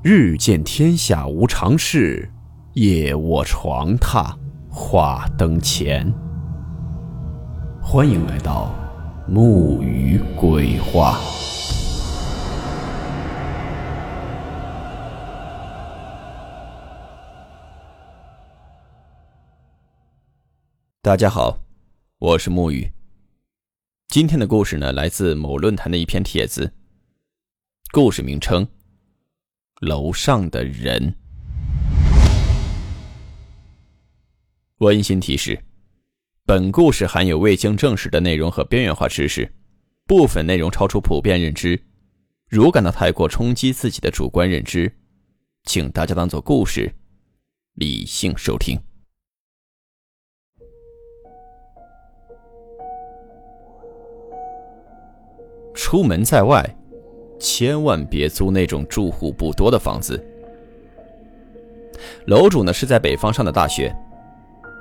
日见天下无常事，夜卧床榻话灯前。欢迎来到木鱼鬼话。大家好，我是木鱼。今天的故事呢，来自某论坛的一篇帖子，故事名称。楼上的人。温馨提示：本故事含有未经证实的内容和边缘化知识，部分内容超出普遍认知。如感到太过冲击自己的主观认知，请大家当做故事，理性收听。出门在外。千万别租那种住户不多的房子。楼主呢是在北方上的大学，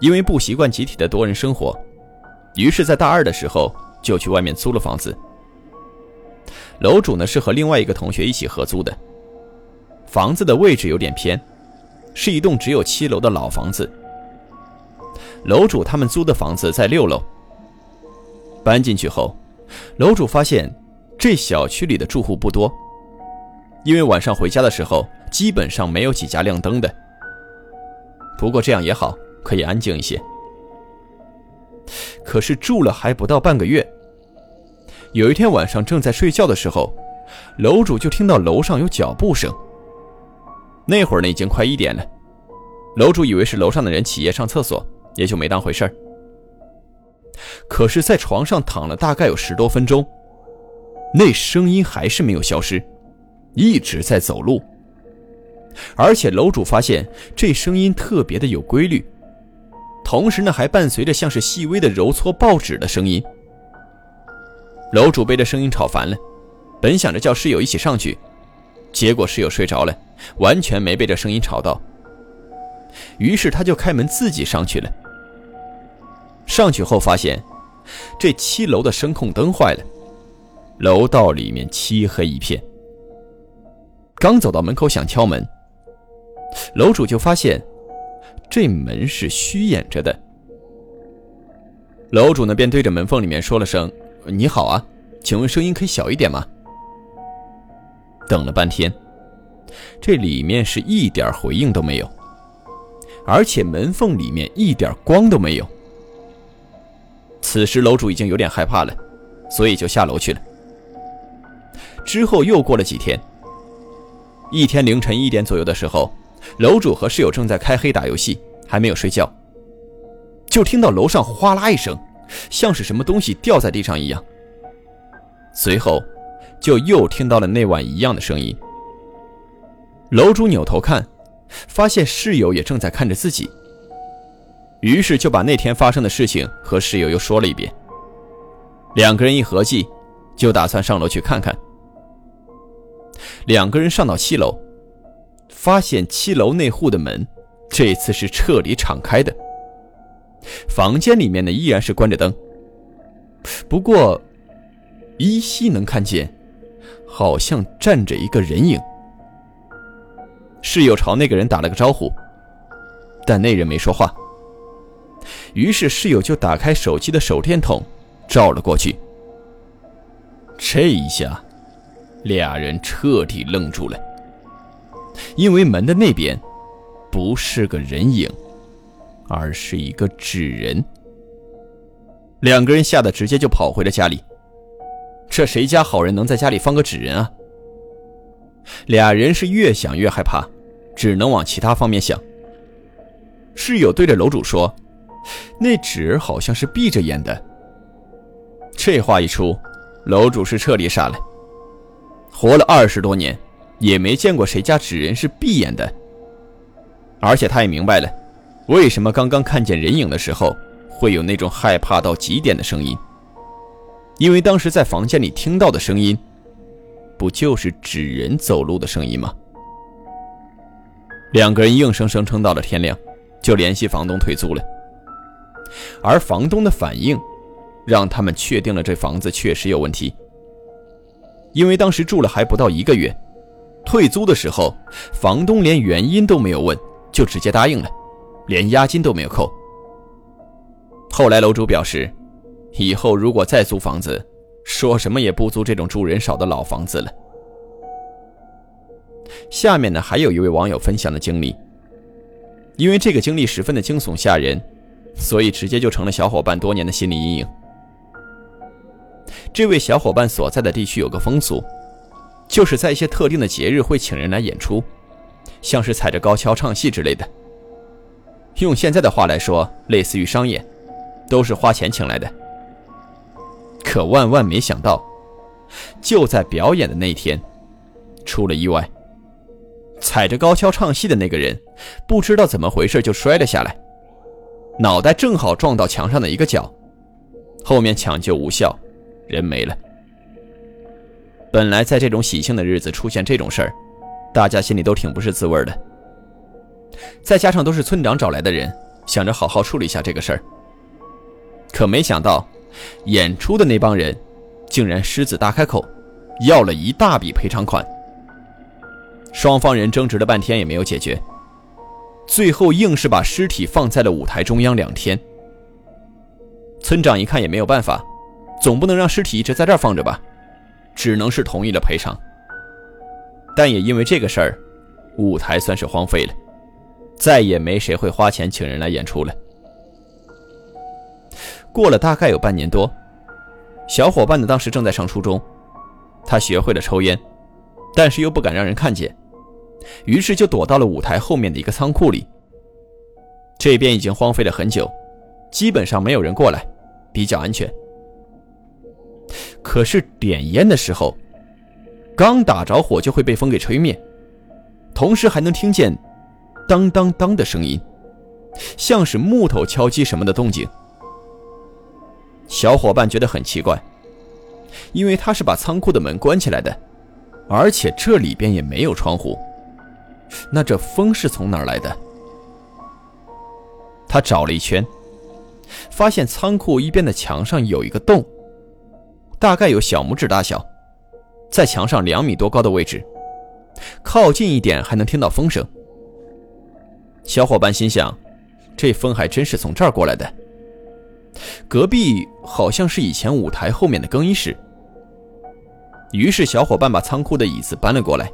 因为不习惯集体的多人生活，于是，在大二的时候就去外面租了房子。楼主呢是和另外一个同学一起合租的，房子的位置有点偏，是一栋只有七楼的老房子。楼主他们租的房子在六楼。搬进去后，楼主发现。这小区里的住户不多，因为晚上回家的时候基本上没有几家亮灯的。不过这样也好，可以安静一些。可是住了还不到半个月，有一天晚上正在睡觉的时候，楼主就听到楼上有脚步声。那会儿呢已经快一点了，楼主以为是楼上的人起夜上厕所，也就没当回事儿。可是，在床上躺了大概有十多分钟。那声音还是没有消失，一直在走路。而且楼主发现这声音特别的有规律，同时呢还伴随着像是细微的揉搓报纸的声音。楼主被这声音吵烦了，本想着叫室友一起上去，结果室友睡着了，完全没被这声音吵到。于是他就开门自己上去了。上去后发现，这七楼的声控灯坏了。楼道里面漆黑一片。刚走到门口想敲门，楼主就发现这门是虚掩着的。楼主呢便对着门缝里面说了声“你好啊，请问声音可以小一点吗？”等了半天，这里面是一点回应都没有，而且门缝里面一点光都没有。此时楼主已经有点害怕了，所以就下楼去了。之后又过了几天，一天凌晨一点左右的时候，楼主和室友正在开黑打游戏，还没有睡觉，就听到楼上哗啦一声，像是什么东西掉在地上一样。随后，就又听到了那晚一样的声音。楼主扭头看，发现室友也正在看着自己，于是就把那天发生的事情和室友又说了一遍。两个人一合计，就打算上楼去看看。两个人上到七楼，发现七楼那户的门这次是彻底敞开的。房间里面呢依然是关着灯，不过依稀能看见，好像站着一个人影。室友朝那个人打了个招呼，但那人没说话。于是室友就打开手机的手电筒，照了过去。这一下。俩人彻底愣住了，因为门的那边不是个人影，而是一个纸人。两个人吓得直接就跑回了家里。这谁家好人能在家里放个纸人啊？俩人是越想越害怕，只能往其他方面想。室友对着楼主说：“那纸好像是闭着眼的。”这话一出，楼主是彻底傻了。活了二十多年，也没见过谁家纸人是闭眼的。而且他也明白了，为什么刚刚看见人影的时候会有那种害怕到极点的声音。因为当时在房间里听到的声音，不就是纸人走路的声音吗？两个人硬生生撑到了天亮，就联系房东退租了。而房东的反应，让他们确定了这房子确实有问题。因为当时住了还不到一个月，退租的时候，房东连原因都没有问，就直接答应了，连押金都没有扣。后来楼主表示，以后如果再租房子，说什么也不租这种住人少的老房子了。下面呢，还有一位网友分享的经历，因为这个经历十分的惊悚吓人，所以直接就成了小伙伴多年的心理阴影。这位小伙伴所在的地区有个风俗。就是在一些特定的节日会请人来演出，像是踩着高跷唱戏之类的。用现在的话来说，类似于商演，都是花钱请来的。可万万没想到，就在表演的那天，出了意外。踩着高跷唱戏的那个人，不知道怎么回事就摔了下来，脑袋正好撞到墙上的一个角，后面抢救无效，人没了。本来在这种喜庆的日子出现这种事儿，大家心里都挺不是滋味的。再加上都是村长找来的人，想着好好处理一下这个事儿。可没想到，演出的那帮人竟然狮子大开口，要了一大笔赔偿款。双方人争执了半天也没有解决，最后硬是把尸体放在了舞台中央两天。村长一看也没有办法，总不能让尸体一直在这儿放着吧。只能是同意了赔偿，但也因为这个事儿，舞台算是荒废了，再也没谁会花钱请人来演出了。过了大概有半年多，小伙伴呢当时正在上初中，他学会了抽烟，但是又不敢让人看见，于是就躲到了舞台后面的一个仓库里。这边已经荒废了很久，基本上没有人过来，比较安全。可是点烟的时候，刚打着火就会被风给吹灭，同时还能听见“当当当”的声音，像是木头敲击什么的动静。小伙伴觉得很奇怪，因为他是把仓库的门关起来的，而且这里边也没有窗户，那这风是从哪儿来的？他找了一圈，发现仓库一边的墙上有一个洞。大概有小拇指大小，在墙上两米多高的位置，靠近一点还能听到风声。小伙伴心想，这风还真是从这儿过来的。隔壁好像是以前舞台后面的更衣室。于是小伙伴把仓库的椅子搬了过来，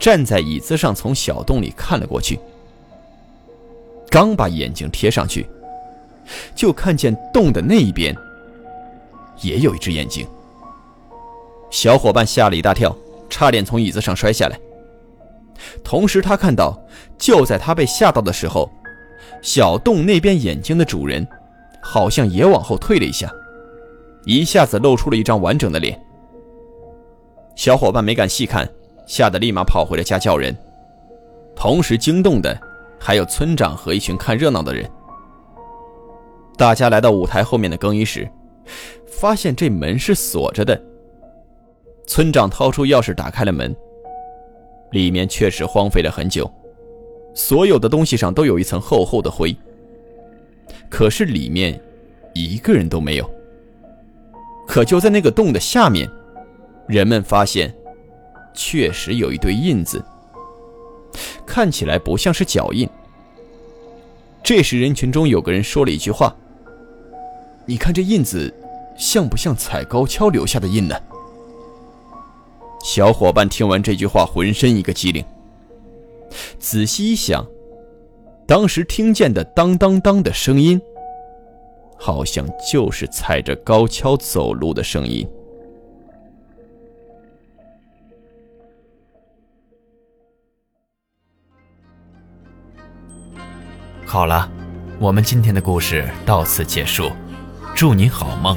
站在椅子上从小洞里看了过去。刚把眼睛贴上去，就看见洞的那一边。也有一只眼睛，小伙伴吓了一大跳，差点从椅子上摔下来。同时，他看到，就在他被吓到的时候，小洞那边眼睛的主人，好像也往后退了一下，一下子露出了一张完整的脸。小伙伴没敢细看，吓得立马跑回了家叫人。同时惊动的还有村长和一群看热闹的人。大家来到舞台后面的更衣室。发现这门是锁着的。村长掏出钥匙打开了门，里面确实荒废了很久，所有的东西上都有一层厚厚的灰。可是里面一个人都没有。可就在那个洞的下面，人们发现确实有一堆印子，看起来不像是脚印。这时人群中有个人说了一句话：“你看这印子。”像不像踩高跷留下的印呢？小伙伴听完这句话，浑身一个机灵。仔细一想，当时听见的“当当当”的声音，好像就是踩着高跷走路的声音。好了，我们今天的故事到此结束，祝你好梦。